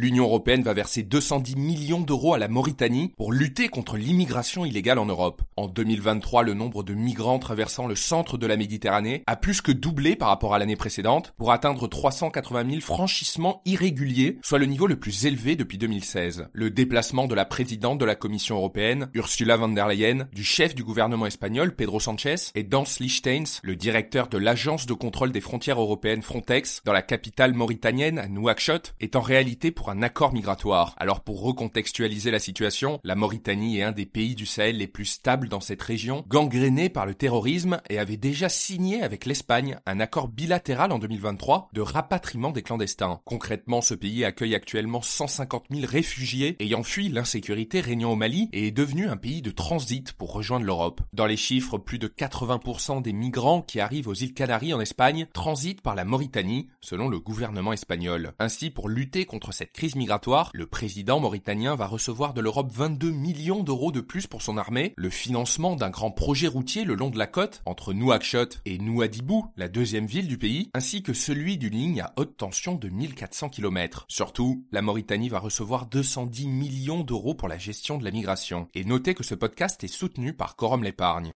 L'Union européenne va verser 210 millions d'euros à la Mauritanie pour lutter contre l'immigration illégale en Europe. En 2023, le nombre de migrants traversant le centre de la Méditerranée a plus que doublé par rapport à l'année précédente pour atteindre 380 000 franchissements irréguliers, soit le niveau le plus élevé depuis 2016. Le déplacement de la présidente de la Commission européenne, Ursula von der Leyen, du chef du gouvernement espagnol, Pedro Sanchez, et Dans Lichtens, le directeur de l'agence de contrôle des frontières européennes Frontex, dans la capitale mauritanienne, Nouakchott, est en réalité un accord migratoire. Alors pour recontextualiser la situation, la Mauritanie est un des pays du Sahel les plus stables dans cette région, gangrénée par le terrorisme et avait déjà signé avec l'Espagne un accord bilatéral en 2023 de rapatriement des clandestins. Concrètement, ce pays accueille actuellement 150 000 réfugiés ayant fui l'insécurité régnant au Mali et est devenu un pays de transit pour rejoindre l'Europe. Dans les chiffres, plus de 80% des migrants qui arrivent aux îles Canaries en Espagne transitent par la Mauritanie, selon le gouvernement espagnol. Ainsi, pour lutter contre cette crise migratoire, le président mauritanien va recevoir de l'Europe 22 millions d'euros de plus pour son armée, le financement d'un grand projet routier le long de la côte entre Nouakchott et Nouadhibou, la deuxième ville du pays, ainsi que celui d'une ligne à haute tension de 1400 km. Surtout, la Mauritanie va recevoir 210 millions d'euros pour la gestion de la migration. Et notez que ce podcast est soutenu par Corum l'épargne.